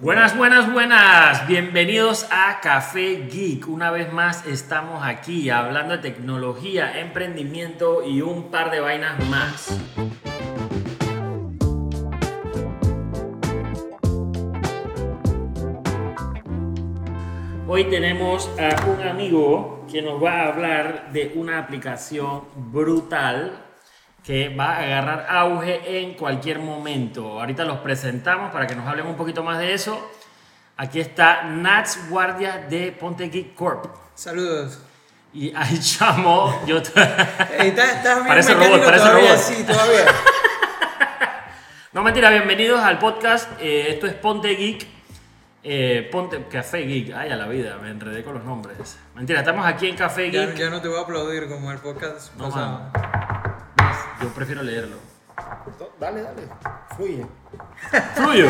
Buenas, buenas, buenas. Bienvenidos a Café Geek. Una vez más estamos aquí hablando de tecnología, emprendimiento y un par de vainas más. Hoy tenemos a un amigo que nos va a hablar de una aplicación brutal que va a agarrar auge en cualquier momento. Ahorita los presentamos para que nos hablen un poquito más de eso. Aquí está Nats Guardia de Ponte Geek Corp. Saludos. Y ahí chamo, yo ¿Estás, estás Parece robot, parece todavía? robot. Sí, todavía. No mentira, bienvenidos al podcast. Eh, esto es Ponte Geek. eh, Ponte Café Geek. Ay, a la vida, me enredé con los nombres. Mentira, estamos aquí en Café ya, Geek. ya no te voy a aplaudir como el podcast No, pasado. Yo prefiero leerlo. Dale, dale. Fluye. Fluyo.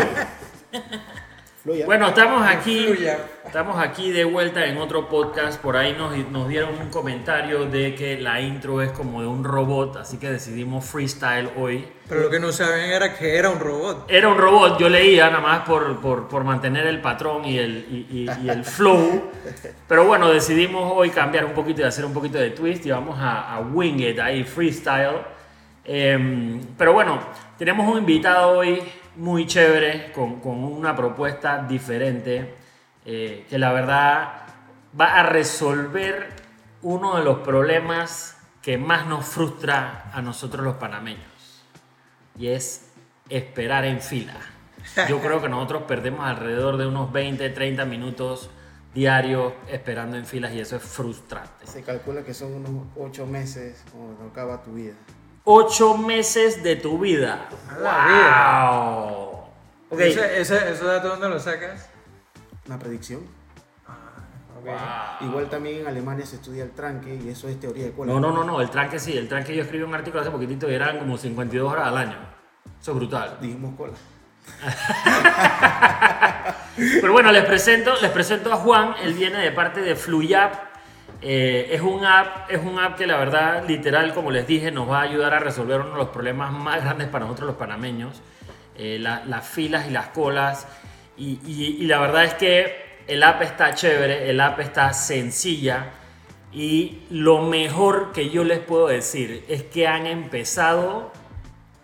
Fluye. Bueno, estamos aquí. Fluya. Estamos aquí de vuelta en otro podcast. Por ahí nos, nos dieron un comentario de que la intro es como de un robot, así que decidimos freestyle hoy. Pero lo que no sabían era que era un robot. Era un robot, yo leía nada más por, por, por mantener el patrón y el, y, y- y el flow. Pero bueno, decidimos hoy cambiar un poquito y hacer un poquito de twist y vamos a, a wing it ahí, freestyle. Em, pero bueno, tenemos un invitado hoy muy chévere con, con una propuesta diferente eh, que la verdad va a resolver uno de los problemas que más nos frustra a nosotros los panameños y es esperar en fila. Yo creo que nosotros perdemos alrededor de unos 20, 30 minutos diarios esperando en filas y eso es frustrante. Se calcula que son unos ocho meses cuando acaba tu vida. Ocho meses de tu vida. La ¡Wow! ¿Ese, ese, ¿Eso dato dónde lo sacas? Una predicción. Ok. Wow. Igual también en Alemania se estudia el tranque y eso es teoría de cola. No, no, no, no, el tranque sí, el tranque yo escribí un artículo hace poquitito y eran como 52 horas al año. Eso es brutal. Dijimos cola. Pero bueno, les presento, les presento a Juan, él viene de parte de Fluyap. Eh, es, un app, es un app que la verdad, literal, como les dije, nos va a ayudar a resolver uno de los problemas más grandes para nosotros los panameños, eh, la- las filas y las colas. Y, y- y la verdad es que el app está chévere, el app está sencilla. Y lo mejor que yo les puedo decir es que han empezado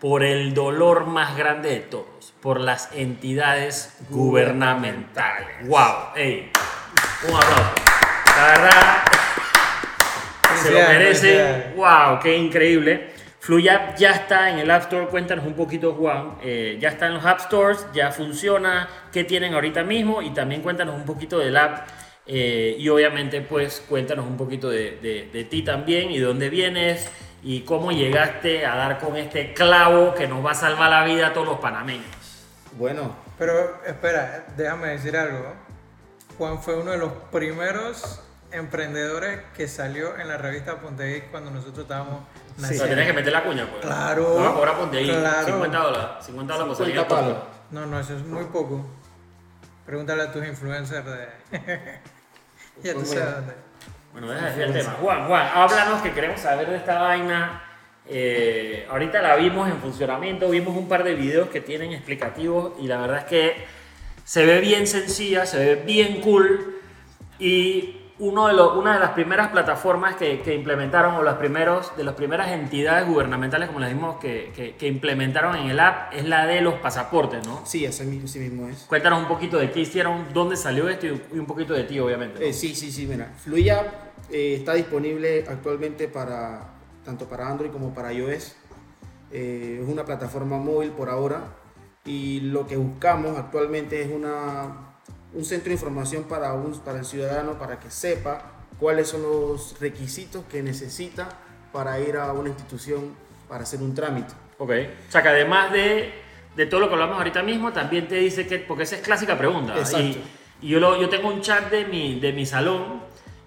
por el dolor más grande de todos, por las entidades gubernamentales. ¡Wow! ¡Ey! Un aplauso. La verdad, se lo Felicidades, merece. felicidades. ¡Wow! ¡Qué increíble! Fluyap ya está en el App Store. Cuéntanos un poquito, Juan. Eh, ya está en los App Stores, ya funciona. ¿Qué tienen ahorita mismo? Y también cuéntanos un poquito del app. eh, y obviamente, pues, cuéntanos un poquito de, de- de ti también y de dónde vienes y cómo llegaste a dar con este clavo que nos va a salvar la vida a todos los panameños. Bueno, Pero espera, déjame decir algo. Juan fue uno de los primeros emprendedores que salió en la revista Ponte Geek cuando nosotros estábamos O sea, naciendo. tenés que meter la cuña, pues. Claro, No, cobra ponte ahí. claro. 50 dólares. 50 dólares por salir 50 al podcast. palos. No, no, eso es muy poco. Pregúntale a tus influencers de... ya tú sabes bueno. dónde. Bueno, deja de el tema. Juan, Juan, háblanos que queremos saber de esta vaina. Eh, ahorita la vimos en funcionamiento, vimos un par de videos que tienen explicativos y la verdad es que se ve bien sencilla, se ve bien cool y uno de los- una de las primeras plataformas que, que implementaron o las primeros, de las primeras entidades gubernamentales, como les dijimos, que, que- que implementaron en el app es la de los pasaportes, ¿no? sí, así mismo, así mismo es. Cuéntanos un poquito de qué hicieron, dónde salió esto y y un poquito de ti, obviamente. ¿no? Eh, sí, sí, sí, mira. Fluya eh, está disponible actualmente para tanto para Android como para iOS. Eh, es una plataforma móvil por ahora y lo que buscamos actualmente es una, un centro de información para, un, para el ciudadano para que sepa cuáles son los requisitos que necesita para ir a una institución para hacer un trámite. Ok. O sea que además de, de todo lo que hablamos ahorita mismo, también te dice que, porque esa es clásica pregunta. Exacto. Y, y yo, lo- yo tengo un chat de mi, de mi salón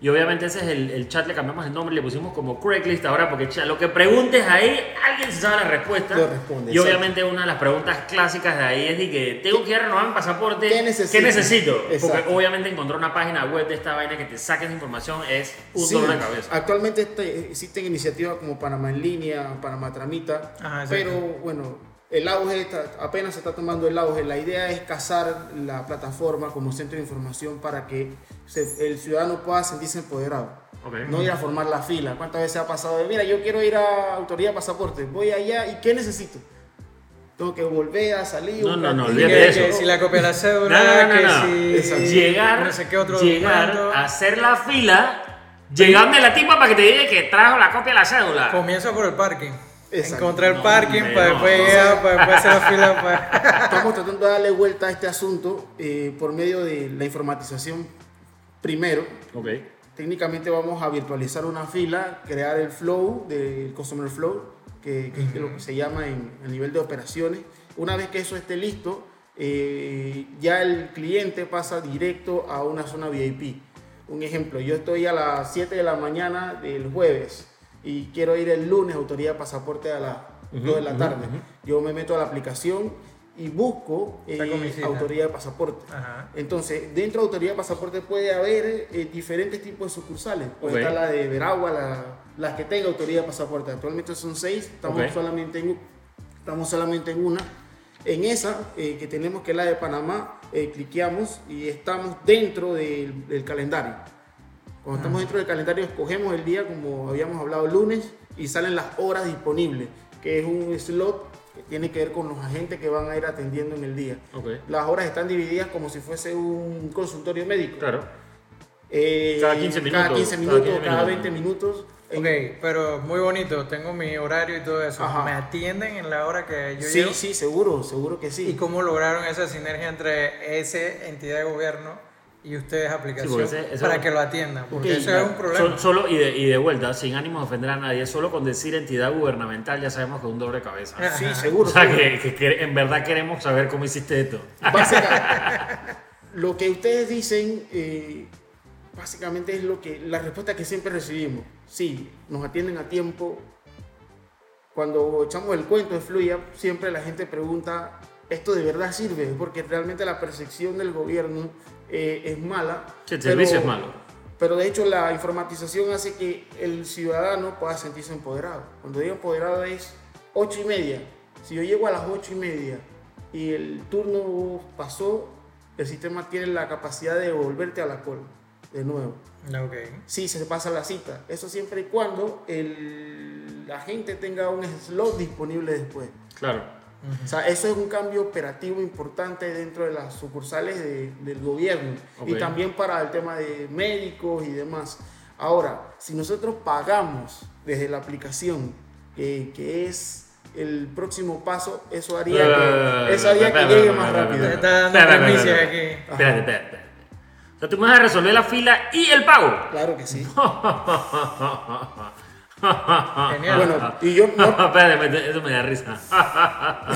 y obviamente ese es el, el chat, le cambiamos el nombre le pusimos como Craigslist ahora porque lo que preguntes ahí, alguien se sabe la respuesta. Lo responde, y exacto. obviamente una de las preguntas clásicas de ahí es de que tengo que ir a renovar mi pasaporte. ¿Qué necesito? necesito? Porque obviamente encontrar una página web de esta vaina que te saque esa información es un Sí, dolor de cabeza. Actualmente este- existen iniciativas como Panamá en línea, Panamá Tramita, Ajá, pero bueno, el auge está- apenas se está tomando el auge. La idea es casar la plataforma como centro de información para que se- el ciudadano pueda sentirse empoderado. Ok. No ir a formar la fila. ¿Cuántas veces ha pasado de, mira, yo quiero ir a autoridad de pasaporte, voy allá y ¿qué necesito? Tengo que volver a salir. No, no, no, olvídate de eso. que si la copia de la No, cédula, no, no, que si. Llegar, no sé qué otro llegar a hacer la fila, llegando a la tipa para que te diga que trajo la copia de la cédula. Comienza por el parking. Exacto. Encontrar el No, parking para después llegar, para después hacer la fila. Para... Estamos tratando de darle vuelta a este asunto eh, por medio de la informatización primero. Ok. Técnicamente vamos a virtualizar una fila, crear el flow del Customer Flow, que, que es lo que se llama en el nivel de operaciones. Una vez que eso esté listo, eh, ya el cliente pasa directo a una zona VIP. Un ejemplo, yo estoy a las 7 de la mañana del jueves y quiero ir el lunes autoridad de pasaporte a las 2 de la tarde. Yo me meto a la aplicación y busco eh, autoridad de pasaporte. Ajá. Entonces, dentro de Autoridad de Pasaporte puede haber eh, diferentes tipos de sucursales. Puede Ok. estar la de Veragua, la- las que tenga Autoridad de Pasaporte. Actualmente son seis, estamos, Ok. solamente, en, estamos solamente en una. En esa, eh, que tenemos que es la de Panamá, eh, cliqueamos y estamos dentro del, del calendario. Cuando estamos dentro del calendario, escogemos el día, como habíamos hablado, lunes, y salen las horas disponibles, que es un slot que tiene que ver con los agentes que van a ir atendiendo en el día. Ok. Las horas están divididas como si fuese un consultorio médico. Claro. Eh, Cada 15 Cada minutos, 15 cada minutos, 15 cada minutos. 20 minutos. Ok, pero muy bonito. Tengo mi horario y todo eso. Ajá. ¿Me atienden en la hora que yo sí, llego? sí, seguro, seguro que sí. ¿Y cómo lograron esa sinergia entre esa entidad de gobierno y ustedes aplicación porque ese- ese- para que lo atiendan? Porque Ok, eso es un problema. Sol- solo y de, y de vuelta, sin ánimo de ofender a nadie, solo con decir entidad gubernamental ya sabemos que es un doble cabeza. Ah. Sí, Ajá. seguro. O sea, que, que- que en verdad queremos saber cómo hiciste esto. Básica- lo que ustedes dicen, eh, básicamente es lo que la respuesta que siempre recibimos. Sí, nos atienden a tiempo. Cuando echamos el cuento de Fluya, siempre la gente pregunta, ¿esto de verdad sirve? Porque realmente la percepción del gobierno eh, es mala. Sí, el pero- servicio es malo. Pero de hecho la informatización hace que el ciudadano pueda sentirse empoderado. Cuando digo empoderado es 8 y media. Si yo llego a las 8 y media y el turno pasó, el sistema tiene la capacidad de devolverte a la cola de nuevo. Ok. Sí, se pasa la cita. Eso siempre y cuando el, la gente tenga un slot disponible después. Claro. O sea, eso es un cambio operativo importante dentro de las sucursales de- del gobierno y Ok. también para el tema de médicos y demás. Ahora, si nosotros pagamos desde la aplicación, que, que es el próximo paso, eso haría que, eso haría que llegue más rápido. Espérate. O sea, tú me vas a resolver la fila y el pago. Claro que sí. Genial. Bueno, y yo no, Espérate, eso me da risa.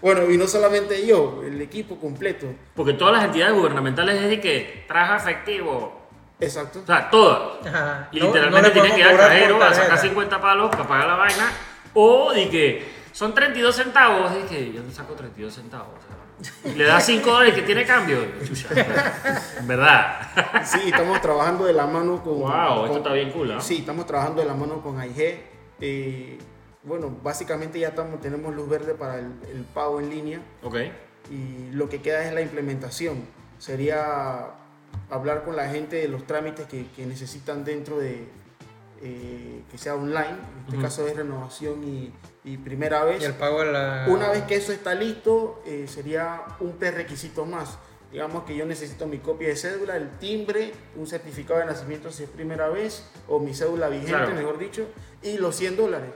bueno, y no solamente yo, el equipo completo. Porque todas las entidades gubernamentales es de que traja efectivo. Exacto. O sea, todas. Ajá. Y No- literalmente no tienen que ir al cajero a sacar tarjeta. 50 palos para pagar la vaina. O de que son 32 centavos. Es que yo no saco 32 centavos. o sea, le das 5 dólares que tiene cambio. Chucha, verdad. Sí, estamos trabajando de la mano con... Wow, esto está bien cool, ¿ah? Sí, estamos trabajando de la mano con AIG. Eh, bueno, básicamente ya estamos, tenemos luz verde para el, el pago en línea Ok. y lo que queda es la implementación. Sería hablar con la gente de los trámites que, que necesitan dentro de eh, que sea online. En este caso es renovación y, y primera vez. Y el pago la. Una vez que eso está listo, eh, sería un prerequisito más. Digamos que yo necesito mi copia de cédula, el timbre, un certificado de nacimiento si es primera vez, o mi cédula vigente, Claro. mejor dicho, y los 100 dólares.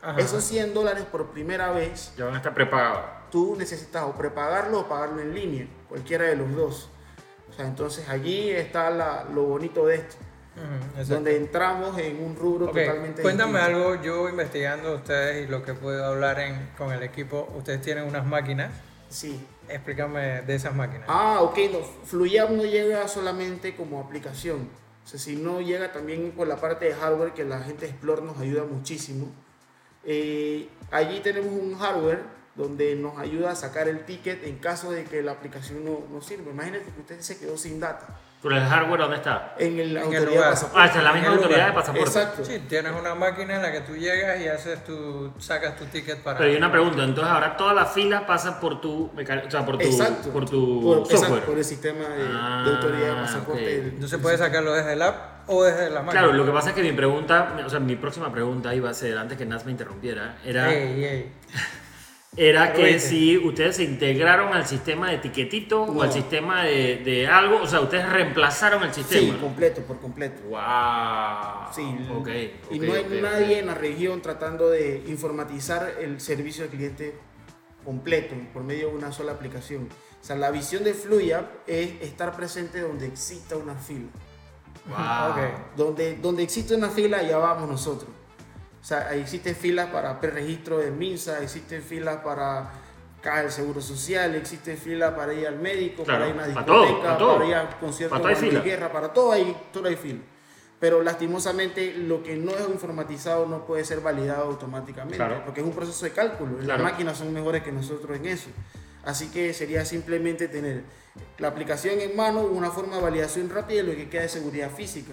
Ajá. Esos 100 dólares por primera vez, Ya van a estar prepagados. tú necesitas o prepagarlo o pagarlo en línea, cualquiera de los dos. O sea, entonces allí está la- lo bonito de esto, Ujú, exacto. donde entramos en un rubro Ok, totalmente Cuéntame distinto. algo, yo investigando ustedes y lo que puedo hablar en, con el equipo, ustedes tienen unas máquinas, Sí. explícame de esas máquinas. Ah, ok, no, Fluyab no llega solamente como aplicación, o sea, sino llega también por la parte de hardware que la gente de Explore nos ayuda muchísimo. Eh, allí tenemos un hardware donde nos ayuda a sacar el ticket en caso de que la aplicación no, no sirva. Imagínate que usted se quedó sin data ¿Pero el hardware dónde está? en el el autoridad de lugar. pasaporte. Ah, esta es la En misma el autoridad lugar. de pasaporte. Exacto. Sí, tienes una máquina en la que tú llegas y haces tu, sacas tu ticket para... Pero hay una pregunta, entonces ahora todas las filas pasan por tu, o sea, por tu, Exacto. por tu Por- exacto, software. por el sistema de, de Ah, autoridad de pasaporte. ok. del- Entonces puedes sacarlo desde el app o desde la máquina. Claro, lo que pasa es que mi pregunta, o sea, mi próxima pregunta iba a ser, antes que Naz me interrumpiera, era, Ey, ey. Era que Oíste. si ustedes se integraron al sistema de etiquetito o No. al sistema de, de algo, o sea, ustedes reemplazaron el Sí, sistema. completo, por completo. Wow. Sí, ok. y no hay ok, nadie en la región tratando de informatizar el servicio al cliente completo por medio de una sola aplicación. O sea, la visión de Fluya es estar presente donde exista una fila. Wow. Donde, donde existe una fila, allá vamos nosotros. O sea, existen filas para preregistro de MINSA, existen filas para caja del Seguro Social, existe fila para ir al médico, Claro, para ir a una discoteca, para todo. para ir a conciertos de guerra, para todo hay, todo hay fila. Pero lastimosamente lo que no es informatizado no puede ser validado automáticamente, Claro. porque es un proceso de cálculo. Claro. Las máquinas son mejores que nosotros en eso. Así que sería simplemente tener la aplicación en mano, una forma de validación rápida y lo que queda de seguridad física.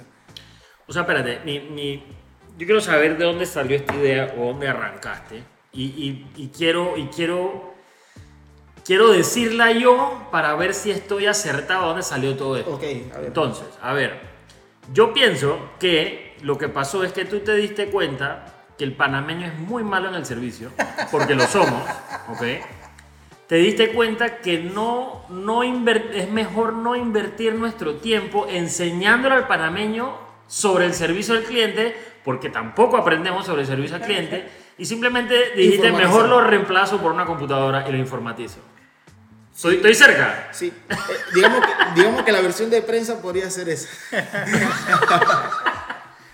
O sea, espérate, mi, mi- yo quiero saber de dónde salió esta idea o dónde arrancaste. Y, y- y quiero, y quiero, quiero decirla yo para ver si estoy acertado a dónde salió todo esto. Ok, a ver. Entonces, a ver, yo pienso que lo que pasó es que tú te diste cuenta que el panameño es muy malo en el servicio, porque lo somos, ¿ok? Te diste cuenta que no, no es mejor no invertir nuestro tiempo enseñándole al panameño sobre el servicio al cliente, porque tampoco aprendemos sobre el servicio al cliente, y simplemente dijiste, mejor lo reemplazo por una computadora y lo informatizo. Soy, estoy cerca. Sí, eh, digamos, que, digamos que la versión de prensa podría ser esa.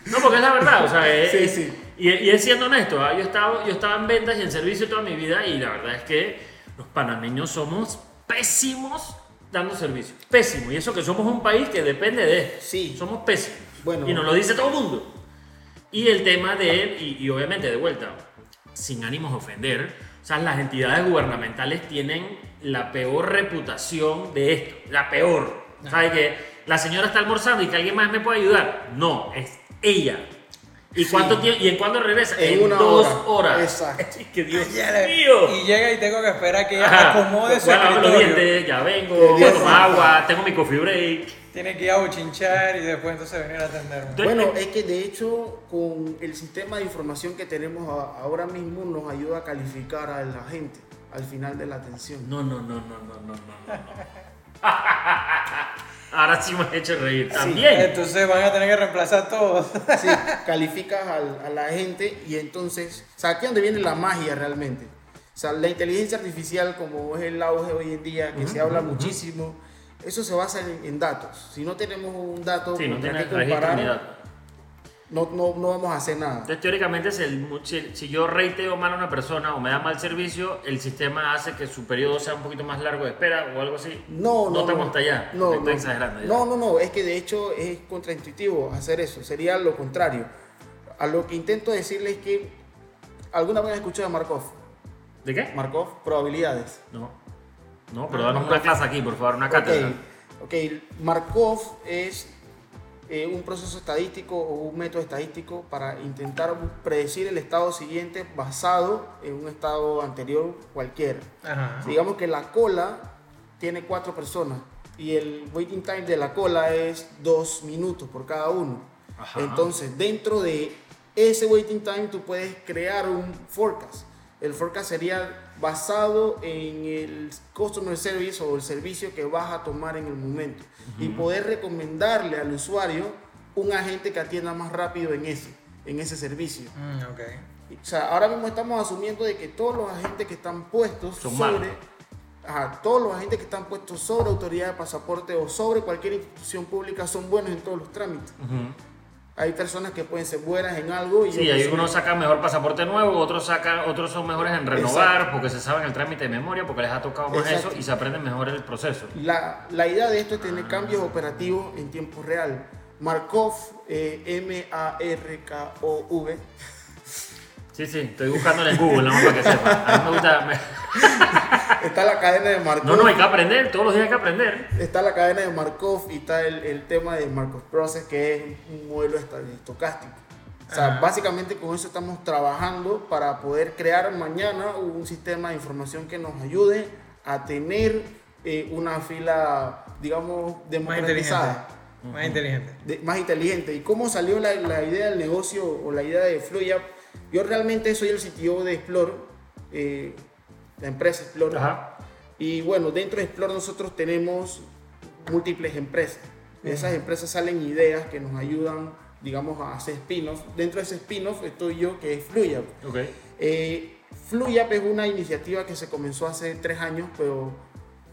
No, porque es la verdad, o sea, es- Sí, es- sí. Y, y es siendo honesto, ¿ah? yo, estaba, yo estaba en ventas y en servicio toda mi vida y la verdad es que los panameños somos pésimos dando servicio. Pésimo. Y eso que somos un país que depende de. Sí. Somos pésimos. Bueno. Y nos lo dice todo el mundo. Y el tema de él, y, y obviamente de vuelta, sin ánimos de ofender, o sea, las entidades gubernamentales tienen la peor reputación de esto. La peor. ¿Sabes que la señora está almorzando y que alguien más me puede ayudar? No, es ella. ¿Y, Sí. cuánto tiempo, ¿Y en cuándo regresa? En una dos hora. horas. Exacto. que Dios mío. Y llega y tengo que esperar que ella Ajá. acomode su Voy a lavar los dientes, ya vengo, a tomar agua, tengo mi coffee break. Tiene que ir a bochinchar y después entonces venir a atenderme. Bueno, es que de hecho con el sistema de información que tenemos a- ahora mismo nos ayuda a calificar a la gente al final de la atención. No, no, no, no, no, no, no, no. Ahora sí me has hecho reír. También. Entonces van a tener que reemplazar todos. Sí, calificas al- a la gente y entonces, o sea, aquí es donde viene la magia realmente. O sea, la inteligencia artificial, como es el auge hoy en día, que se habla muchísimo, eso se basa en, en datos. Si no tenemos un dato Sí, no tiene ni comparar, no, no, no vamos a hacer nada. Entonces, teóricamente, si, el- si, si yo reiteo mal a una persona o me da mal servicio, el sistema hace que su periodo sea un poquito más largo de espera o algo así. No, no. estamos hasta allá. No, Estoy no. exagerando. ya. No, no, no. Es que de hecho es contraintuitivo hacer eso. Sería lo contrario. A lo que intento decirles es que alguna vez escuchado de Markov. ¿De qué? Markov, probabilidades. No. No, pero danos una clase aquí, por favor, una cátedra. Ok, ok. Markov es eh, un proceso estadístico o un método estadístico para intentar predecir el estado siguiente basado en un estado anterior cualquiera. Ajá. Digamos que la cola tiene cuatro personas y el waiting time de la cola es dos minutos por cada uno. Ajá. Entonces, dentro de ese waiting time tú puedes crear un forecast. El forecast sería basado en el customer service o el servicio que vas a tomar en el momento y poder recomendarle al usuario un agente que atienda más rápido en ese, en ese servicio. Mm, ok. O sea, ahora mismo estamos asumiendo de que todos los agentes que están puestos Son sobre ajá, todos los agentes que están puestos sobre autoridad de pasaporte o sobre cualquier institución pública son buenos en todos los trámites. Hay personas que pueden ser buenas en algo y Sí, hay unos sacan mejor pasaporte nuevo, otros sacan, otros son mejores en renovar porque se saben el trámite de memoria, porque les ha tocado más Exacto. eso y se aprenden mejor el proceso. La, la idea de esto es tener cambios operativos en tiempo real. Markov, eh, M-A-R-K-O-V, Sí, sí, estoy buscándole en Google, nada más para que sepa. A mí me gusta. me- está la cadena de Markov. No, no, hay que aprender, todos los días hay que aprender. Está la cadena de Markov y está el, el tema de Markov Process, que es un modelo estocástico. O sea, Ajá. básicamente con eso estamos trabajando para poder crear mañana un sistema de información que nos ayude a tener eh, una fila, digamos, Más democratizada. inteligente. Más inteligente. de- más inteligente. ¿Y cómo salió la, la idea del negocio o la idea de Fluyap? Yo realmente soy el CTO de Explore, eh, la empresa Explore. Ajá. Y bueno, dentro de Explore nosotros tenemos múltiples empresas. De esas empresas salen ideas que nos ayudan, digamos, a hacer spin-off. Dentro de ese spin-off estoy yo, que es Fluyap. Ok. Eh, Fluyap es una iniciativa que se comenzó hace tres años, pero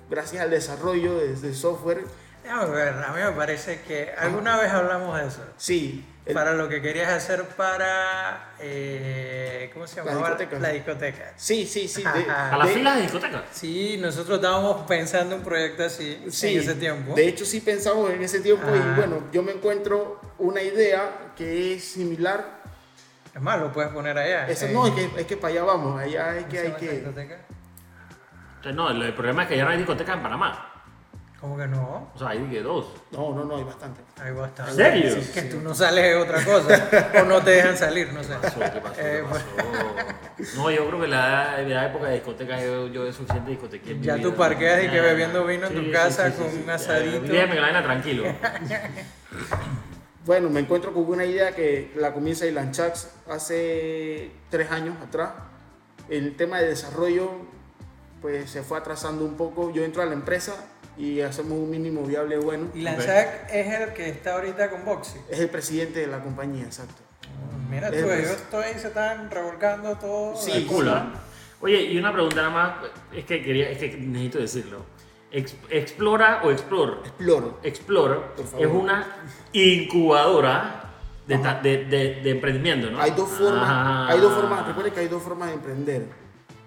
gracias al desarrollo de, de software, Déjame ver, a mí me parece que alguna vez hablamos de eso. sí, el- Para lo que querías hacer para. eh, ¿Cómo se La llamaba? discoteca. La discoteca. sí, sí, sí. de-. A las filas de discoteca. Sí, nosotros estábamos pensando un proyecto así Sí, en ese tiempo. De hecho, sí pensamos en ese tiempo y bueno, yo me encuentro una idea que es similar. Es más, lo puedes poner allá. Eso, en- no, es que, es que para allá vamos, allá es ¿cómo que hay que... discoteca? No, el, el problema es que ya no hay discoteca en Panamá. ¿Cómo que no? O sea, hay que dos. No, no, no, hay bastante. Hay bastante. ¿En serio? Sí, que tú no sales de otra cosa. o no te dejan salir, no sé. ¿Qué pasó? ¿Qué pasó? Eh, ¿Qué pasó? No, yo creo que la, la época de discoteca yo, yo es suficiente discotequía. en mi Ya vida. tú parqueas y que bebiendo vino en tu casa con un asadito. Déjame que la vaina tranquilo. Bueno, me encuentro con una idea que la comienza Ilan Chaks hace tres años atrás. El tema de desarrollo pues se fue atrasando un poco. Yo entro a la empresa y hacemos un mínimo viable bueno. Y Lanzac es el que está ahorita con Boxy. Es el presidente de la compañía, exacto. Mira tú, Es- ellos estoy, se están revolcando todo. Sí, El culo, ¿ah? Oye, y una pregunta nada más, es que quería, es que necesito decirlo. Ex- Explora o Explore. Exploro. Explore Por favor. es una incubadora de, de, de- de emprendimiento, ¿no? Hay dos formas, Ah. hay dos formas, recuerden que hay dos formas de emprender.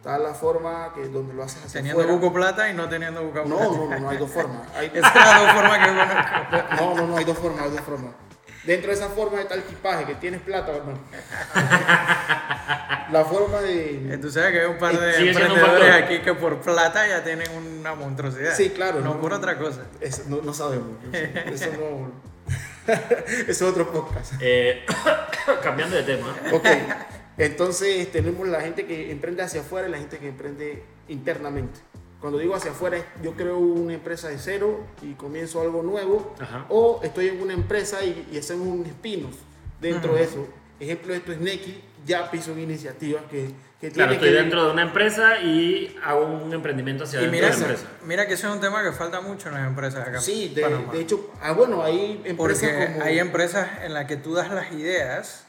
Está la forma que donde lo haces hacia Teniendo afuera. buco plata y no teniendo buco No, plata. no, no, no, hay dos formas. Hay- Esas son las dos formas que conozco. no, no, no, hay dos formas, hay dos formas. Dentro de esa forma está el tipaje, que tienes plata o no. La forma de... Tú sabes que hay un par de emprendedores factor. aquí que por plata ya tienen una monstruosidad. Sí, claro, No, no. por otra cosa. Eso no, no sabemos. Eso, eso no... eso es otro podcast. Eh, cambiando de tema. Ok, entonces tenemos la gente que emprende hacia afuera y la gente que emprende internamente. Cuando digo hacia afuera, yo creo una empresa de cero y comienzo algo nuevo, Ajá. o estoy en una empresa y, y hacemos un spin-off dentro de eso. Ejemplo de esto es Neki, Yapi son iniciativas que, que Claro, estoy que dentro de una empresa y hago un emprendimiento hacia Y dentro mira, de la empresa. mira que eso es un tema que falta mucho en las empresas acá. Sí, de, de hecho, ah, bueno, hay empresas Porque como... hay empresas en las que tú das las ideas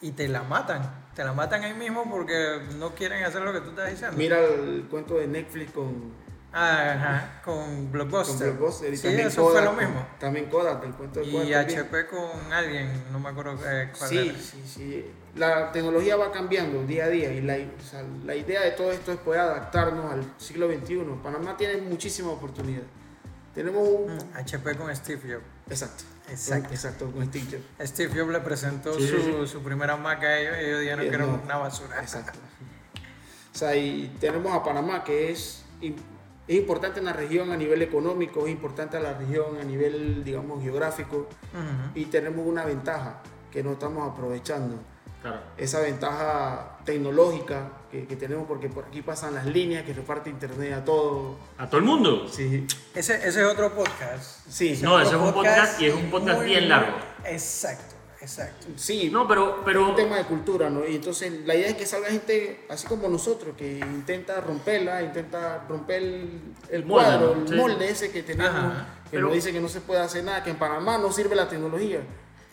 y te la matan. Te la matan ahí mismo porque no quieren hacer lo que tú estás diciendo. Mira el cuento de Netflix con, Ajá, con con Blockbuster. Blockbuster y sí, también eso Kodak, fue lo mismo. También Kodak, el cuento de Kodak Y también. HP con alguien, no me acuerdo eh, cuál Sí, era. sí, sí. La tecnología va cambiando día a día y la, o sea, la idea de todo esto es poder adaptarnos al siglo XXI. Panamá tiene muchísima oportunidad. Tenemos un... Mm, HP con Steve Jobs. Exacto. Exacto. Exacto, con Steve Jobs. Steve Jobs le presentó Sí, su, sí, su primera Mac a ellos y ellos dijeron que era no. una basura. Exacto. O sea, y tenemos a Panamá que es, es importante en la región a nivel económico, es importante a la región a nivel, digamos, geográfico y tenemos una ventaja que no estamos aprovechando. Claro. esa ventaja tecnológica que, que tenemos porque por aquí pasan las líneas que reparte internet a todo. ¿A todo el mundo? Sí, Ese, ese es otro podcast. sí, Ese No, ese es un podcast y es un podcast muy, bien largo. Exacto, exacto. sí. No, pero, es pero un tema de cultura, ¿no? Y entonces la idea es que salga gente así como nosotros, que intenta romperla, intenta romper el, el molde, cuadro, ¿no? el Sí. molde ese que tenemos, Ajá. que Pero- nos dice que no se puede hacer nada, que en Panamá no sirve la tecnología.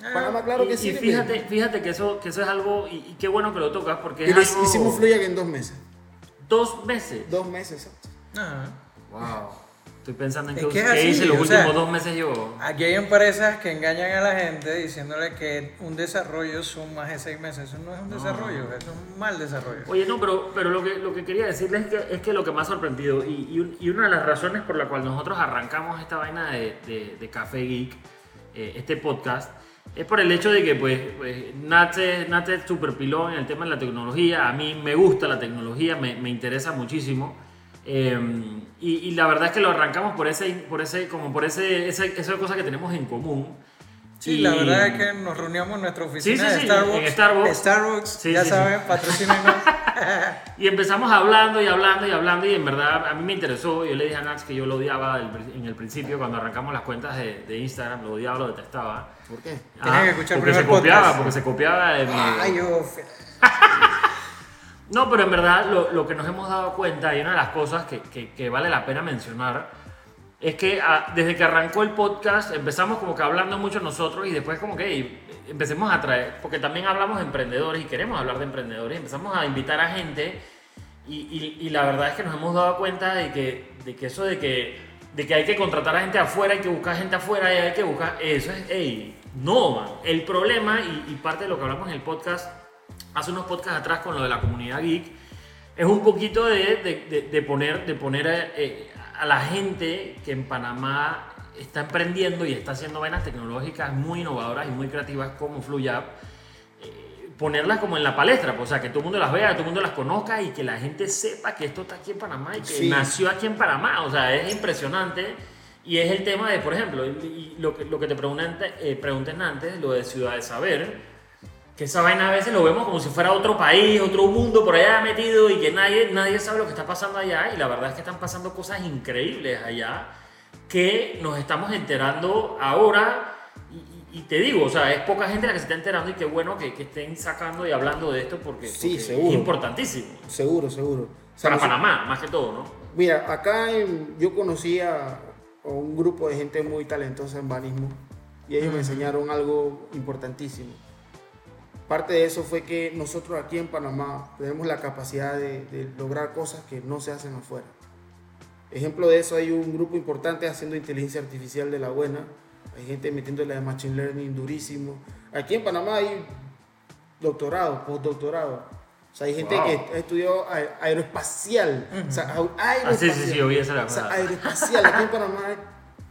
Ah, Panamá, claro y, que y sirve. fíjate, fíjate que eso, que eso es algo, y, y qué bueno que lo tocas, porque y es algo... hicimos Fluya en dos meses. Dos meses. Dos meses, exacto. Ajá. Wow. Estoy pensando en Es qué, que así, hice los o últimos sea, dos meses yo. Aquí hay empresas que engañan a la gente diciéndole que un desarrollo son más de seis meses. Eso no es un desarrollo, eso es un mal desarrollo. Oye, no, pero, pero lo, que, lo que quería decirles es que, es que lo que me ha sorprendido y, y un- y una de las razones por la cual nosotros arrancamos esta vaina de, de- de Café Geek, eh, este podcast, es por el hecho de que pues, pues Nate, Nate es súper pilón en el tema de la tecnología, a mí me gusta la tecnología, me, me interesa muchísimo Eh, y, y la verdad es que lo arrancamos por ese, por ese, como por ese, ese, esa cosa que tenemos en común. Sí, Y- la verdad es que nos reuníamos en nuestra oficina sí, de sí, Starbucks. en Starbucks. Starbucks, Sí, ya sí, saben, patrocínenos. Y empezamos hablando y hablando y hablando y en verdad a mí me interesó. Yo le dije a Nax que yo lo odiaba en el principio cuando arrancamos las cuentas de, de Instagram, lo odiaba, lo detestaba. ¿Por qué? Tienes que escuchar el porque se primer copiaba, podcast. porque se copiaba de mi... Ay, yo. No, pero en verdad lo, lo que nos hemos dado cuenta y una de las cosas que, que- que vale la pena mencionar es que ah, desde que arrancó el podcast empezamos como que hablando mucho nosotros y después como que hey, empecemos a traer, porque también hablamos de emprendedores y queremos hablar de emprendedores, empezamos a invitar a gente y, y- y la verdad es que nos hemos dado cuenta de que, de que eso de que, de que hay que contratar a gente afuera, hay que buscar gente afuera y hay que buscar, eso es, hey, no, man. el problema y, y parte de lo que hablamos en el podcast hace unos podcasts atrás con lo de la comunidad geek, es un poquito de, de- poner, de poner eh, a la gente que en Panamá está emprendiendo y está haciendo vainas tecnológicas muy innovadoras y muy creativas como FluYap, eh, ponerlas como en la palestra, pues, o sea, que todo el mundo las vea, que todo el mundo las conozca y que la gente sepa que esto está aquí en Panamá y que Sí. nació aquí en Panamá, o sea, es impresionante. Y es el tema de, por ejemplo, y- lo que, lo que te pregunté, eh, pregunté antes, lo de Ciudad de Saber, que esa vaina a veces lo vemos como si fuera otro país, otro mundo por allá metido y que nadie, nadie sabe lo que está pasando allá y la verdad es que están pasando cosas increíbles allá que nos estamos enterando ahora y, y- te digo, o sea, es poca gente la que se está enterando y qué bueno que, que estén sacando y hablando de esto porque, Sí, porque es importantísimo. Seguro, seguro. Para Panamá, más que todo, ¿no? Mira, acá yo conocí a, a un grupo de gente muy talentosa en banismo y ellos me enseñaron algo importantísimo. Parte de eso fue que nosotros aquí en Panamá tenemos la capacidad de, de lograr cosas que no se hacen afuera. Ejemplo de eso hay un grupo importante haciendo inteligencia artificial de la buena. Hay gente metiéndole de machine learning durísimo. Aquí en Panamá hay doctorado, postdoctorado. O sea, hay gente Wow. que estudió a- aeroespacial. O sea, au- Ah, sí, aeroespacial. sí, sí, yo vi esa la O sea, aeroespacial aquí en Panamá.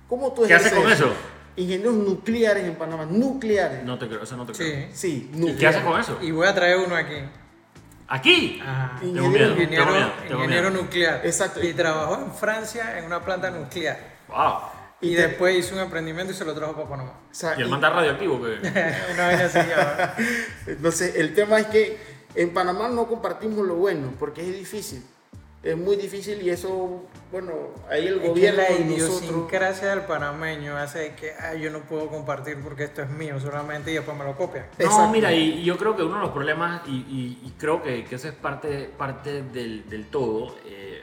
¿Cómo tú ¿Qué haces con eso? Ingenieros nucleares en Panamá, nucleares. No te creo, eso no te creo. Sí. Sí, ¿Y qué haces con eso? Y voy a traer uno aquí. ¿Aquí? Ajá. Y- Tengo miedo, tengo Ingeniero, miedo, tengo ingeniero miedo. nuclear. Exacto. Y trabajó en Francia en una planta nuclear. Wow. Y, Y te- después hizo un emprendimiento y se lo trajo para Panamá. O sea, ¿Y el y- manda radioactivo que una vez así ya. Entonces, el tema es que en Panamá no compartimos lo bueno, porque es difícil. Es muy difícil y eso, bueno, ahí el Es que gobierno la y nosotros... idiosincrasia del panameño hace que ah, yo no puedo compartir porque esto es mío solamente y después me lo copian. No, Exacto. mira, y, y yo creo que uno de los problemas, y, y- y creo que, que eso es parte, parte del, del todo, eh,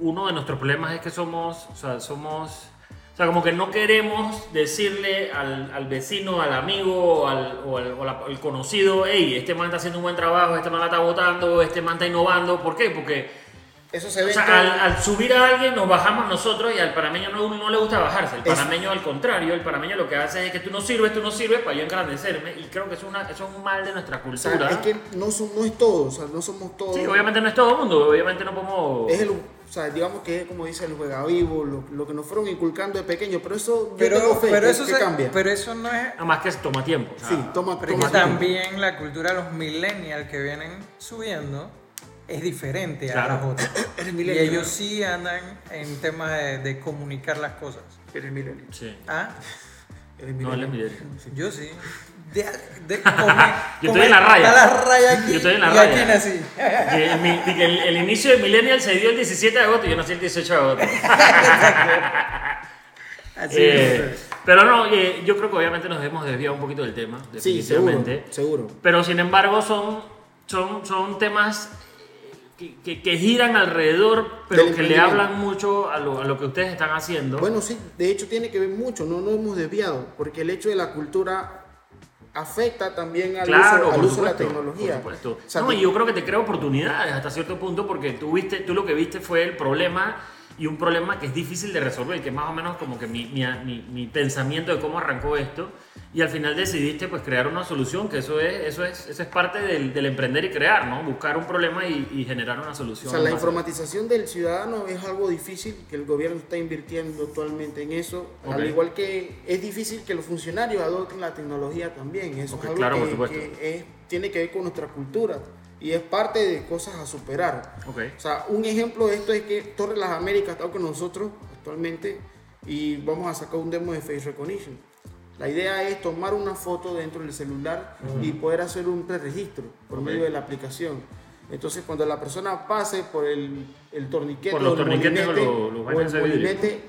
uno de nuestros problemas es que somos, o sea, somos, sea, como que no queremos decirle al, al vecino, al amigo al, o al, o la- al conocido, hey, este man está haciendo un buen trabajo, este man la está votando, este man está innovando, ¿por qué? Porque Eso se ve o sea, todo- al, al subir a alguien nos bajamos nosotros y al panameño no, no le gusta bajarse. El panameño al contrario, el panameño lo que hace es que tú no sirves, tú no sirves para yo engrandecerme y creo que eso es, una, eso es un mal de nuestra o sea, cultura. es que no, son- no es todo, o sea, no somos todos. Sí, obviamente no es todo el mundo, obviamente no podemos... Es el, o sea, digamos que es como dice el juega vivo, lo, lo que nos fueron inculcando de pequeño, pero eso yo Pero, tengo fe pero que, eso que se- cambia. Pero eso no es. Nada más que toma tiempo. o sea, sí, toma, Pero toma tiempo. también la cultura de los millennials que vienen subiendo es diferente Claro. a las otras. Y ellos sí andan en temas de, de comunicar las cosas. Eres millennial. Sí. ¿Ah? Eres No, él es millennial. millennial. Yo sí. De, de Yo estoy en la raya. Está la raya aquí. Yo estoy en la y raya. aquí nací. El, el- el inicio de Millennial se dio el 17 de agosto y yo nací el 18 de agosto. Así Eh, es. pero no, eh, yo creo que obviamente nos hemos desviado un poquito del tema, Sí, seguro, definitivamente. seguro. Pero sin embargo son, son, son temas que, que- que giran alrededor, pero que le hablan mucho a lo, a lo que ustedes están haciendo. Bueno, sí, de hecho tiene que ver mucho, no nos hemos desviado, porque el hecho de la cultura afecta también al claro, uso, al de la tecnología. por supuesto. O sea, no, y yo creo que te crea oportunidades hasta cierto punto porque tú, viste, tú lo que viste fue el problema y un problema que es difícil de resolver, que es más o menos como que mi, mi, mi- mi pensamiento de cómo arrancó esto y al final decidiste pues crear una solución, que eso es, eso es, eso es parte del, del emprender y crear, ¿no? Buscar un problema y, y generar una O solución. sea, la informatización del ciudadano es algo difícil, que el gobierno está invirtiendo actualmente en eso, Ok. al igual que es difícil que los funcionarios adopten la tecnología también, eso Ok, es algo claro, por que, supuesto. que es- tiene que ver con nuestra cultura. Y es parte de cosas a superar. Ok. O sea, un ejemplo de esto es que Torre Las Américas está con nosotros actualmente y vamos a sacar un demo de Face Recognition. La idea es tomar una foto dentro del celular y poder hacer un preregistro por Ok. medio de la aplicación. Entonces, cuando la persona pase por el, el torniquete Por los o el torniquetes o molinete, o vainas el de vidrio. molinete,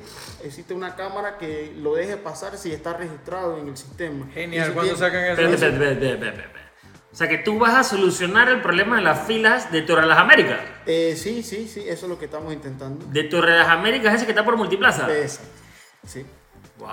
existe una cámara que lo deje pasar si está registrado en el sistema. Genial, Eso cuando tiene- sacan eso. Sea que tú vas a solucionar el problema de las filas de Torre de las Américas. Eh, sí, sí, sí, eso es lo que estamos intentando. De Torre de las Américas, ese que está por Multiplaza. Exacto. Sí. Wow.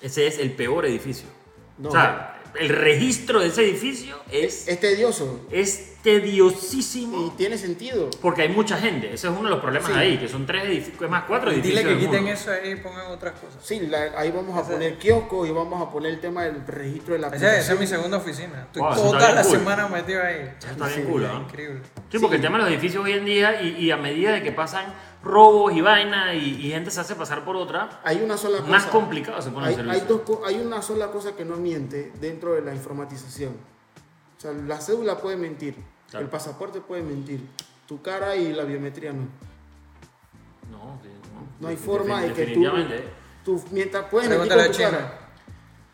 Ese es el peor edificio. No, o sea, el registro de ese edificio es, Es tedioso es y tediosísimo tiene sentido. porque hay mucha gente. Ese es uno de los problemas Sí. ahí, que son tres edificios, más, cuatro edificios. Dile que quiten mundo. eso ahí y pongan otras cosas. Sí, la- ahí vamos a Ese- poner kioscos y vamos a poner el tema del registro de la Esa, esa es mi segunda oficina. Estoy Wow, toda la cool. semana metido ahí. Eso está bien Sí, cool. ¿no? Increíble. Sí, porque el tema de los edificios hoy en día y, y a medida de que pasan robos y vaina y, y gente se hace pasar por otra, Hay una sola cosa. más complicado se pone hay, el hay, dos hay una sola cosa que no miente dentro de la informatización. O sea, la cédula puede mentir, Claro. el pasaporte puede mentir, tu cara y la biometría no. No, no. No hay forma de que tú, definitivamente. tú mientras puedes mentir con tu cara.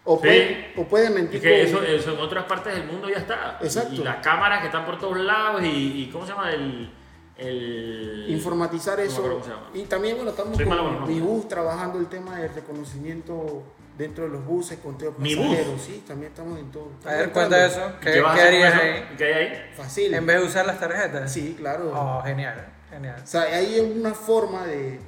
O, Sí. puede, o puede mentir Es que con- eso, eso en otras partes del mundo ya está. Exacto. Y, las cámaras que están por todos lados y, y ¿cómo se llama? El... el informatizar eso. acuerdo cómo se llama. y también, bueno, estamos Soy con con los mi nombres. bus trabajando el tema del reconocimiento dentro de los buses, conteo ¿Mi pasajeros. Sí, también estamos en todo. A ver, cuenta eso. ¿Y ¿Qué, qué harías eso? ahí? ¿Qué hay ahí? Fácil. En vez de usar las tarjetas. Sí, claro. Oh, genial, genial. O sea, hay una forma de.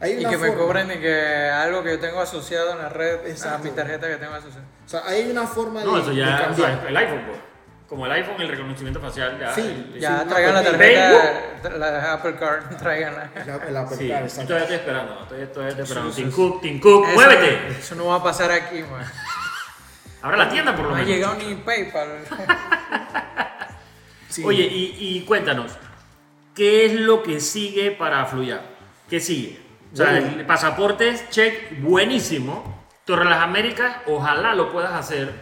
Hay Y una que me cobren y que algo que yo tengo asociado en la red a mi tarjeta que tengo asociada. O sea, hay una forma No, de, eso de ya, o cambiar. sea, el iPhone, pues. Como el iPhone, el reconocimiento facial, ya. Sí, el- Ya Sí, traigan la Apple tarjeta, la Apple Card, traiganla. La, la Sí, yo exacto. todavía estoy esperando, todavía, todavía estoy esperando. Sí, Tim sí, Cook, Tim Cook, Eso- muévete. Eso no va a pasar aquí, man. Abra la tienda por lo No ha menos. llegado ni PayPal. Sí. Oye, y, y cuéntanos, ¿qué es lo que sigue para Fluya? ¿Qué sigue? O sea, Bueno. el pasaportes, check, buenísimo. Torre las Américas, ojalá lo puedas hacer.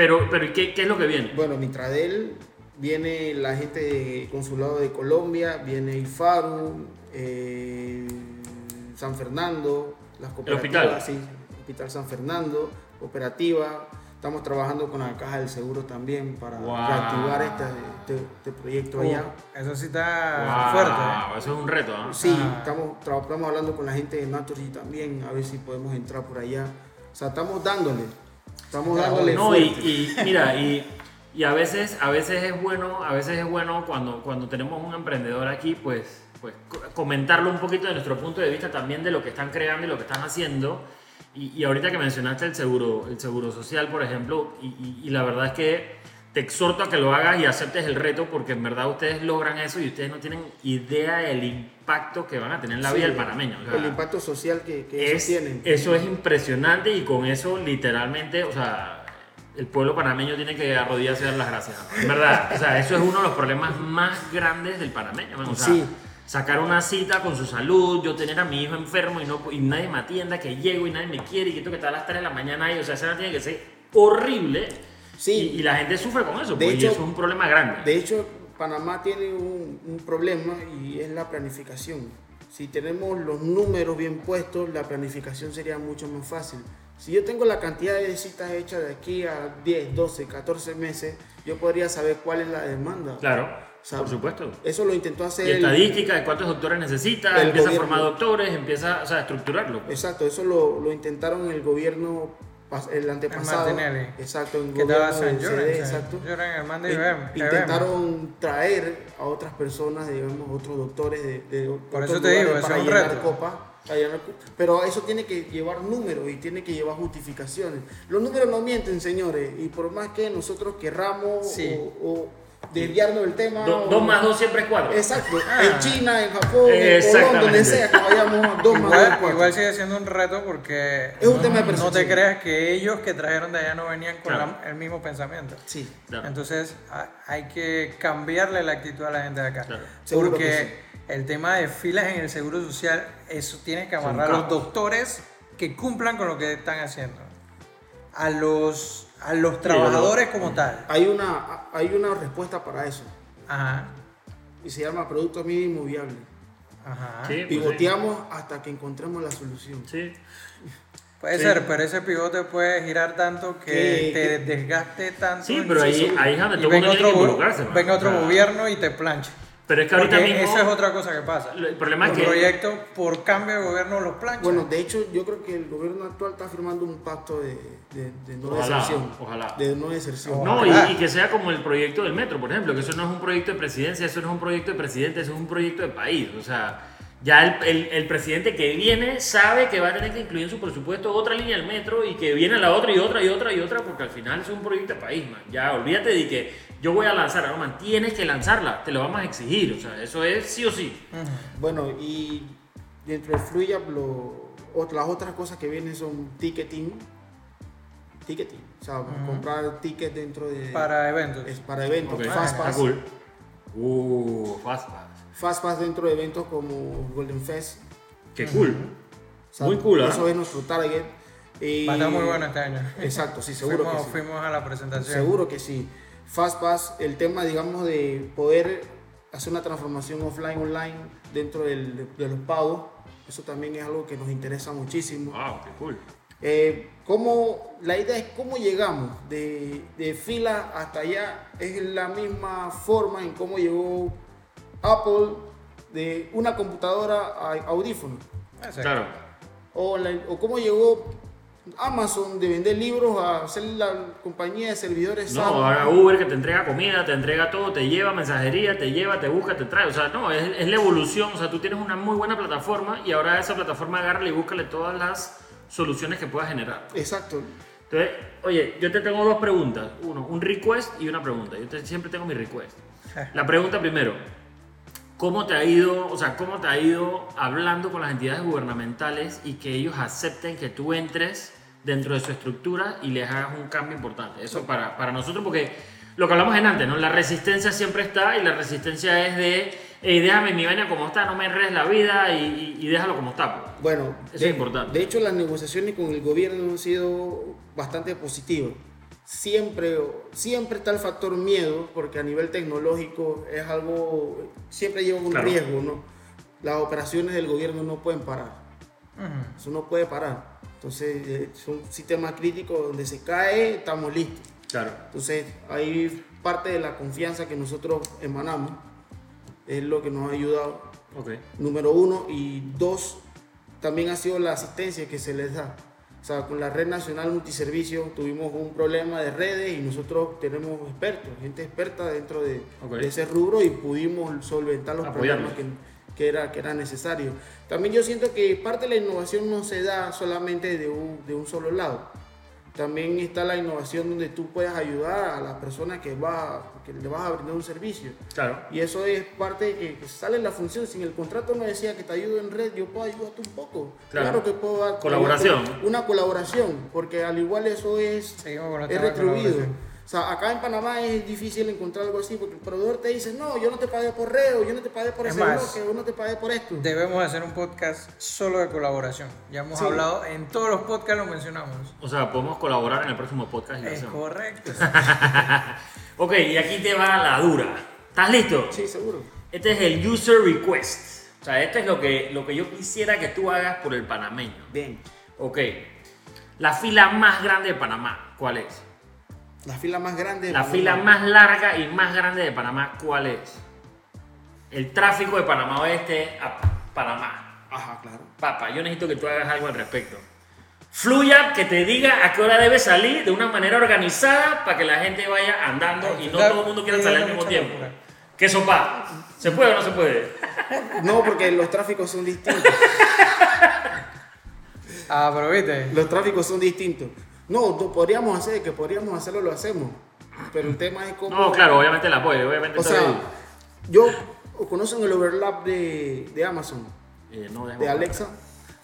Pero, pero ¿y ¿qué, qué es lo que viene? Bueno, Mitradel, viene la gente del Consulado de Colombia, viene IFARU, eh, San Fernando, las cooperativas. hospital. Sí, Hospital San Fernando, cooperativa. Estamos trabajando con la Caja del Seguro también para Wow. reactivar este, este- este proyecto allá. Eso sí está Wow, fuerte. ¿eh? Eso es un reto, ¿ah? Sí, Ah. estamos, estamos hablando con la gente de Naturgy también, a ver si podemos entrar por allá. O sea, estamos dándole. Estamos dándole No, y, y mira, y, y a veces, a veces es bueno, a veces es bueno cuando, cuando tenemos un emprendedor aquí, pues, pues co- comentarlo un poquito de nuestro punto de vista también de lo que están creando y lo que están haciendo. Y, y ahorita que mencionaste el seguro, el seguro social, por ejemplo, y la verdad es que te exhorto a que lo hagas y aceptes el reto porque en verdad ustedes logran eso y ustedes no tienen idea del impacto que van a tener en la Sí, vida del panameño. O sea, el impacto social que, que es, eso es impresionante y con eso literalmente, o sea, el pueblo panameño tiene que arrodillarse y dar las gracias. En verdad, o sea, eso es uno de los problemas más grandes del panameño. O sea, Sí. sacar una cita con su salud, yo tener a mi hijo enfermo y, no, y nadie me atienda, que llego y nadie me quiere y que tengo que estar a las 3 de la mañana ahí, o sea, esa tiene que ser horrible. Sí. Y, y la gente sufre con eso, De pues, y hecho- eso es un problema grande. De hecho, Panamá tiene un, un problema y es la planificación. Si tenemos los números bien puestos, la planificación sería mucho más fácil. Si yo tengo la cantidad de citas hechas de aquí a 10, 12, 14 meses, yo podría saber cuál es la demanda. claro, O sea, por supuesto. Eso lo intentó hacer Y estadística de cuántos doctores necesita, empieza gobierno. a formar doctores, empieza o sea, a estructurarlo. pues. Exacto, eso lo, lo intentaron en el gobierno el antepasado. Martinelli. Exacto, en el Que estaba San. CD, exacto. El man de IBM. Intentaron traer a otras personas, digamos, otros doctores de, de Por eso te digo, para es un reto. copa, pero eso tiene que llevar números y tiene que llevar justificaciones. Los números no mienten, señores, y por más que nosotros querramos Sí. o, o desviarnos del tema. Do- o- dos más dos siempre es cuatro. Exacto, Ah. en China, en Japón, en donde sea que vayamos, dos más dos Igual, cuatro. igual sigue siendo un reto porque Es un tema de no percepción. te creas que ellos que trajeron de allá no venían con Claro. la- el mismo pensamiento. Sí. Claro. Entonces a- hay que cambiarle la actitud a la gente de acá. Claro. Porque que el tema de filas en el seguro social, eso tiene que amarrar a los doctores que cumplan con lo que están haciendo. A los, a los trabajadores como tal. Hay una, hay una respuesta para eso. Ajá. y se llama Producto Mínimo Viable. Ajá. Sí, pues Pivoteamos hasta que encontremos la solución. sí. Puede Sí. ser, pero ese pivote puede girar tanto que te desgaste tanto. Sí, pero ahí, ahí es donde todo mundo tiene que involucrarse. venga otro O sea, gobierno y te planche. Pero es que ahorita Porque mismo. eso es otra cosa que pasa. El problema es que- proyectos por cambio de gobierno los planchan. Bueno, de hecho, yo creo que el gobierno actual está firmando un pacto de, de- de no Ojalá, deserción. ojalá. De no deserción. No, y que sea como el proyecto del metro, por ejemplo, que eso no es un proyecto de presidencia, eso no es un proyecto de presidente, eso es un proyecto de país. O sea, ya el, el- el presidente que viene sabe que va a tener que incluir en su presupuesto otra línea del metro y que viene la otra y otra y otra y otra, porque al final es un proyecto de país, man. Ya olvídate de que yo voy a lanzar, no, man, tienes que lanzarla, te lo vamos a exigir, o sea, eso es sí o sí. Bueno, y dentro de FluidApp, lo, ot- las otras cosas que vienen son ticketing. Ticketing. O sea, comprar tickets dentro de. Para eventos. es para eventos. Ok, Fast está Pass. cool. Uh, fast pass. Fast Pass dentro de eventos como Golden Fest. Qué cool. O sea, Muy cool, ¿ah? Eso es nuestro target. Y- Va a estar muy bueno este año. Exacto, sí, seguro fuimos, que sí. fuimos a la presentación. Seguro que sí. Fastpass, el tema, digamos, de poder hacer una transformación offline online dentro del- de los pagos, eso también es algo que nos interesa muchísimo. Wow, qué cool. Eh, cómo- la idea es cómo llegamos de, de fila hasta allá. Es la misma forma en cómo llegó Apple de una computadora a audífono. Claro. O, la- o cómo llegó Amazon de vender libros a ser la compañía de servidores No, ahora Uber que te entrega comida, te entrega todo, te lleva mensajería, te lleva, te busca, te trae. O sea, no, es, es la evolución. O sea, tú tienes una muy buena plataforma y ahora esa plataforma agárrale y búscale todas las soluciones que puedas generar. Exacto. Entonces, oye, yo te tengo dos preguntas. Uno, un request y una pregunta. Yo te- siempre tengo mi request. La pregunta primero, ¿cómo te ha ido, o sea, cómo te ha ido hablando con las entidades gubernamentales y que ellos acepten que tú entres dentro de su estructura y les hagas un cambio importante? Eso para, para nosotros, porque lo que hablamos en antes, ¿no? La resistencia siempre está y la resistencia es de, "Ey, déjame mi vaina como está, no me enredes la vida y, y- y déjalo como está. pues". Bueno, Eso es importante. De hecho, las negociaciones con el gobierno han sido bastante positivas. Siempre, siempre está el factor miedo, porque a nivel tecnológico es algo, siempre lleva un Claro. riesgo, ¿no? Las operaciones del gobierno no pueden parar. Eso no puede parar. Entonces, eh, es un sistema crítico donde se cae, estamos listos. Claro. Entonces, ahí parte de la confianza que nosotros emanamos es lo que nos ha ayudado Ok. número uno, y dos, también ha sido la asistencia que se les da. O sea, con la Red Nacional Multiservicio tuvimos un problema de redes y nosotros tenemos expertos, gente experta dentro de, ese rubro y pudimos solventar los problemas que, que era, que era necesario. También yo siento que parte de la innovación no se da solamente de un, de un solo lado. También está la innovación donde tú puedes ayudar a la persona que, va, que le vas a brindar un servicio. Claro. Y eso es parte de que, que sale en la función. Si en el contrato no decía que te ayudo en red, yo puedo ayudarte un poco. Claro. Claro, que puedo dar Colaboración. Una, colaboración, porque al igual eso es, es retribuido. Sea, acá en Panamá es difícil encontrar algo así, porque el proveedor te dice, no, yo no te pagué por reo, yo no te pagué por Es ese más, bloque, yo no te pagué por esto. Debemos hacer un podcast solo de colaboración. Ya hemos Sí. hablado, en todos los podcasts lo mencionamos. O sea, podemos colaborar en el próximo podcast y Es hacemos. correcto. Ok, y aquí te va la dura. ¿Estás listo? Sí, seguro. Este es el user request. O sea, esto es lo que, lo que yo quisiera que tú hagas por el panameño. Bien. Ok. La fila más grande de Panamá, ¿cuál es? La fila más grande. de La Panamá. fila más larga y más grande de Panamá, ¿cuál es? El tráfico de Panamá Oeste a Panamá. Ajá, claro. Papá, yo necesito que tú hagas algo al respecto. Fluya, que te diga a qué hora debes salir de una manera organizada para que la gente vaya andando y no Está todo el mundo quiera salir al mismo tiempo. locura. ¿Qué sopa? ¿Se puede o no se puede? No, porque los tráficos son distintos. Ah, pero viste. Los tráficos son distintos. No, lo podríamos hacer, que podríamos hacerlo, lo hacemos. Pero el tema es cómo. No, claro, obviamente el apoyo, obviamente O sea, yo conocen el overlap de, de Amazon, Eh, no, de. Alexa,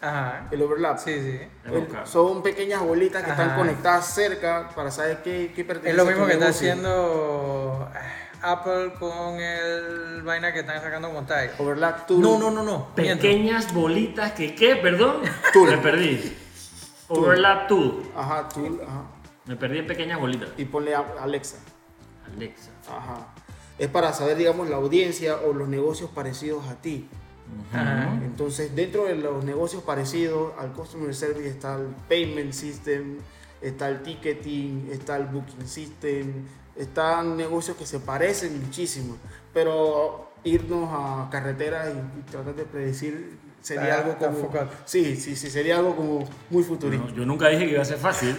Ajá. el overlap. Sí, sí. El- son pequeñas bolitas que están conectadas cerca para saber qué, qué pertenece Es lo a tu mismo que está haciendo ah, Apple con el vaina que están sacando Tide. Overlap tool. No, no, no, no. miento. Pequeñas bolitas que, ¿qué? Perdón. Tool. Me perdí. Overlap tool. Ajá, tool, ajá. Me perdí en pequeñas bolitas. Y ponle a- Alexa. Alexa. Ajá. es para saber, digamos, la audiencia o los negocios parecidos a ti. Ajá. Entonces, dentro de los negocios parecidos al Customer Service está el Payment System, está el Ticketing, está el Booking System, están negocios que se parecen muchísimo, pero irnos a carreteras y, y tratar de predecir sería algo como... enfocado. Sí, sí, sí, sería algo como muy futurista. No, yo nunca dije que iba a ser fácil.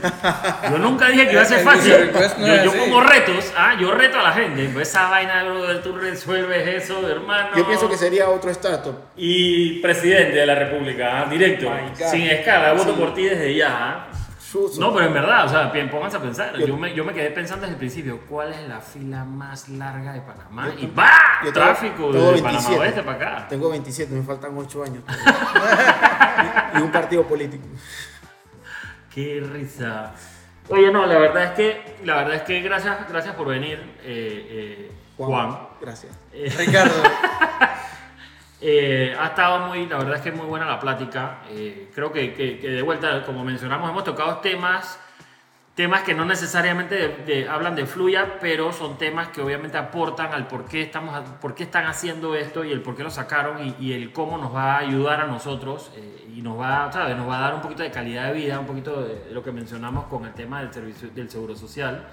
Yo nunca dije que iba a ser fácil. no Yo, como retos, ah, yo reto a la gente. Pues esa vaina, brother, tú resuelves eso, hermano. Yo pienso que sería otro startup. Y presidente de la República, ah, directo, sin escala, voto Sí. por ti desde ya. ah. Chuzo. No, pero en verdad, o sea, pónganse a pensar. Yo- Yo me, yo me quedé pensando desde el principio, ¿cuál es la fila más larga de Panamá? Yo y ¡va! Tráfico tengo de Panamá 27. Oeste para acá. Tengo 27, me faltan 8 años. y, y un partido político. Qué risa. Oye, no, la verdad es que, la verdad es que gracias, gracias por venir, eh, eh, Juan. Gracias. Ricardo, Eh, ha estado muy, la verdad es que es muy buena la plática. Eh, creo que, que- que de vuelta, como mencionamos, hemos tocado temas, temas que no necesariamente de- de- hablan de Fluya, pero son temas que obviamente aportan al por qué, estamos, por qué están haciendo esto y el por qué lo sacaron y, y el cómo nos va a ayudar a nosotros eh, y nos va, ¿sabes? nos va a dar un poquito de calidad de vida, un poquito de lo que mencionamos con el tema del servicio del seguro social.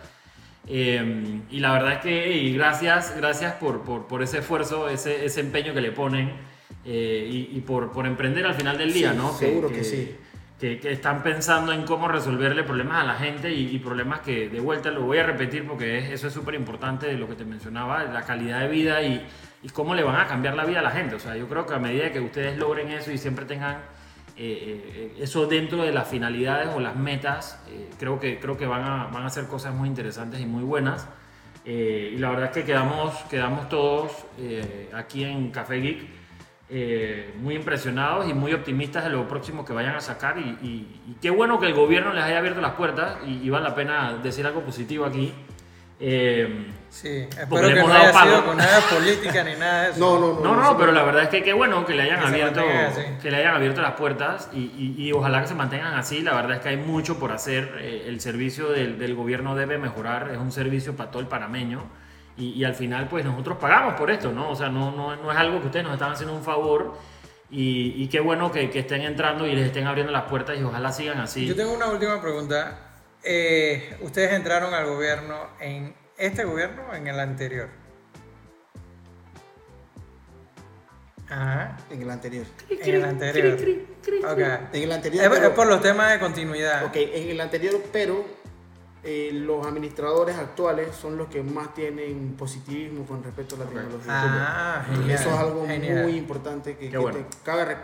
Eh, y la verdad es que y gracias, gracias por, por, por ese esfuerzo, ese, ese empeño que le ponen eh, y, y por, por emprender al final del día, Sí, ¿no? seguro que sí. Que, que están pensando en cómo resolverle problemas a la gente y, y problemas que de vuelta lo voy a repetir porque es- eso es súper importante de lo que te mencionaba, la calidad de vida y, y cómo le van a cambiar la vida a la gente. O sea, yo creo que a medida que ustedes logren eso y siempre tengan eh, eh, eso dentro de las finalidades o las metas, eh, creo que, creo que van, a, van a hacer cosas muy interesantes y muy buenas. Eh, y la verdad es que quedamos, quedamos todos eh, aquí en Café Geek eh, muy impresionados y muy optimistas de lo próximo que vayan a sacar. Y, y- y qué bueno que el gobierno les haya abierto las puertas y, y vale la pena decir algo positivo aquí. Sí, Porque espero le que hemos no dado haya pago. sido con nada de política ni nada de eso. No, no, no. No, no, pero la verdad es que qué bueno que le hayan Que abierto, que le hayan abierto las puertas y, y- y ojalá que se mantengan así. La verdad es que hay mucho por hacer. Eh, el servicio del, del gobierno debe mejorar. Es un servicio para todo el panameño. Y, y al final, pues nosotros pagamos por esto, ¿no? O sea, no, no, no es algo que ustedes nos están haciendo un favor. Y, y qué bueno que, que estén entrando y les estén abriendo las puertas y ojalá sigan así. Yo tengo una última pregunta. Eh, ¿Ustedes entraron al gobierno en este gobierno o en el anterior? Ajá, En el anterior. en el anterior. Ok. En el anterior. Es, es pero- por los temas de continuidad. Ok, en el anterior, pero eh, los administradores actuales son los que más tienen positivismo con respecto a la tecnología. Ah, Y genial. Eso es algo genial. muy importante que, que bueno. te cabe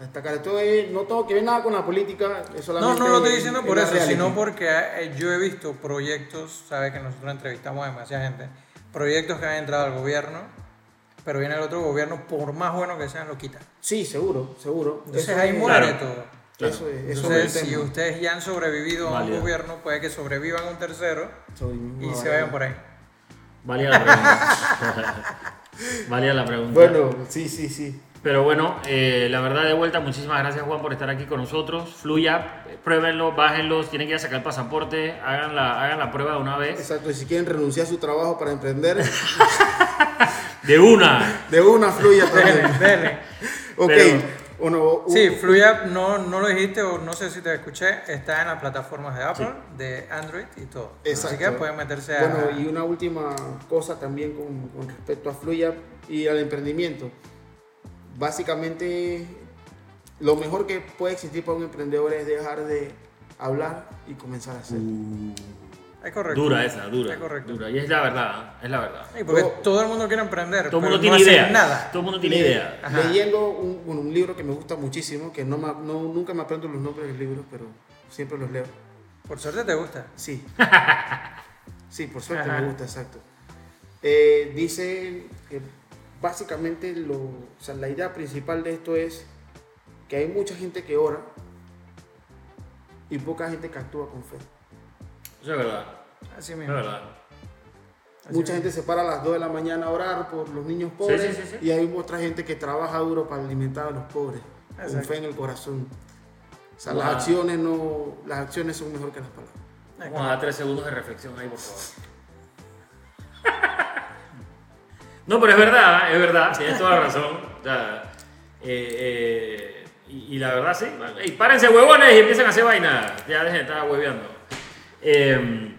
destacar. Esto es- no tengo que ver nada con la política, es No, no lo estoy diciendo por eso, sino porque eh, yo he visto proyectos, sabes que nosotros entrevistamos a demasiada gente, proyectos que han entrado al gobierno, pero viene el otro gobierno, por más bueno que sean, lo quitan. Sí, seguro, seguro. Entonces Eso ahí es- muere Claro. todo. Eso es, eso es Entonces, si tema. ustedes ya han sobrevivido a un gobierno, puede que sobrevivan a un tercero y se vayan por ahí. Valía la pregunta. Valía la pregunta. Bueno, sí, sí, sí. Pero bueno, eh, la verdad de vuelta, muchísimas gracias Juan por estar aquí con nosotros. Fluya, pruébenlo, bájenlos, tienen que ir a sacar el pasaporte, hagan la, hagan la prueba de una vez. Exacto, y si quieren renunciar a su trabajo para emprender, De una. de una fluya también. Dele, dele. Ok, Pero- uno, Sí, Fluya, no, no lo dijiste o no sé si te escuché, está en las plataformas de Apple, de Android y todo. Así Exacto. que pueden meterse a... Bueno, y una última cosa también con, con respecto a Fluya y al emprendimiento. Básicamente, lo mejor que puede existir para un emprendedor es dejar de hablar y comenzar a hacer. Es correcto. Dura esa, dura. Es correcto. Dura. Y es la verdad, es la verdad. Sí, porque Todo- todo el mundo quiere emprender, Todo el mundo no tiene idea. nada. Todo el mundo tiene Le- idea. Ajá. Leyendo un, libro que me gusta muchísimo, que no, nunca me aprendo los nombres de los libros, pero siempre los leo. Por suerte te gusta. Sí. Sí, por suerte Ajá. me gusta, exacto. Eh, dice que básicamente lo, o sea, la idea principal de esto es que hay mucha gente que ora y poca gente que actúa con fe. Eso es verdad. Así Es mismo. verdad. Así Mucha mismo. gente se para a las 2 de la mañana a orar por los niños pobres sí, sí, sí. y hay otra gente que trabaja duro para alimentar a los pobres, con fe en el corazón. O sea, Wow. las acciones no, las acciones son mejor que las palabras. Vamos a dar tres segundos de reflexión ahí, por favor. No, pero es verdad, es verdad, tienes toda la razón. O sea, eh, eh, y, y la verdad, sí. Ey, párense huevones y empiezan a hacer vaina. Ya dejen de estar hueveando. Eh,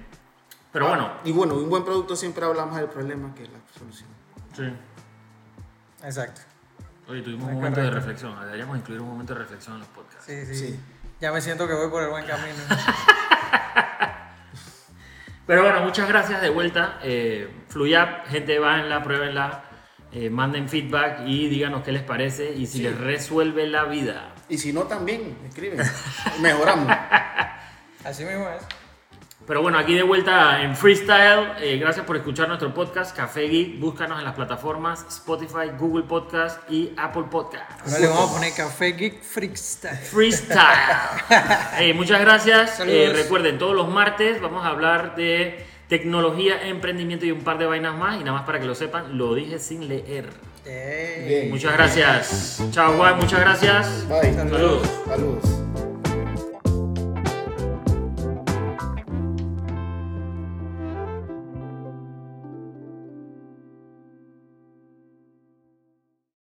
pero bueno, Y bueno, un buen producto siempre habla más del problema que la solución. sí. Exacto. Oye, tuvimos un momento de reflexión. Deberíamos incluir un momento de reflexión en los podcasts. Sí, sí, Sí. Ya me siento que voy por el buen camino. Pero bueno, muchas gracias de vuelta. Eh, Fluyap, gente, váyanla, pruébenla, eh, manden feedback y díganos qué les parece y si Sí. les resuelve la vida. Y si no, también escriben. Mejoramos. Así mismo es. Pero bueno, aquí de vuelta en freestyle. Eh, gracias por escuchar nuestro podcast Café Geek. Búscanos en las plataformas Spotify, Google Podcast y Apple Podcast. Ahora le vamos a poner Café Geek Freestyle. Freestyle. Eh, muchas gracias. Eh, recuerden, todos los martes vamos a hablar de tecnología, emprendimiento y un par de vainas más. Y nada más para que lo sepan, lo dije sin leer. Ey. Bien. Muchas gracias. Chao, Juan. Muchas gracias. Bye. Saludos. Saludos.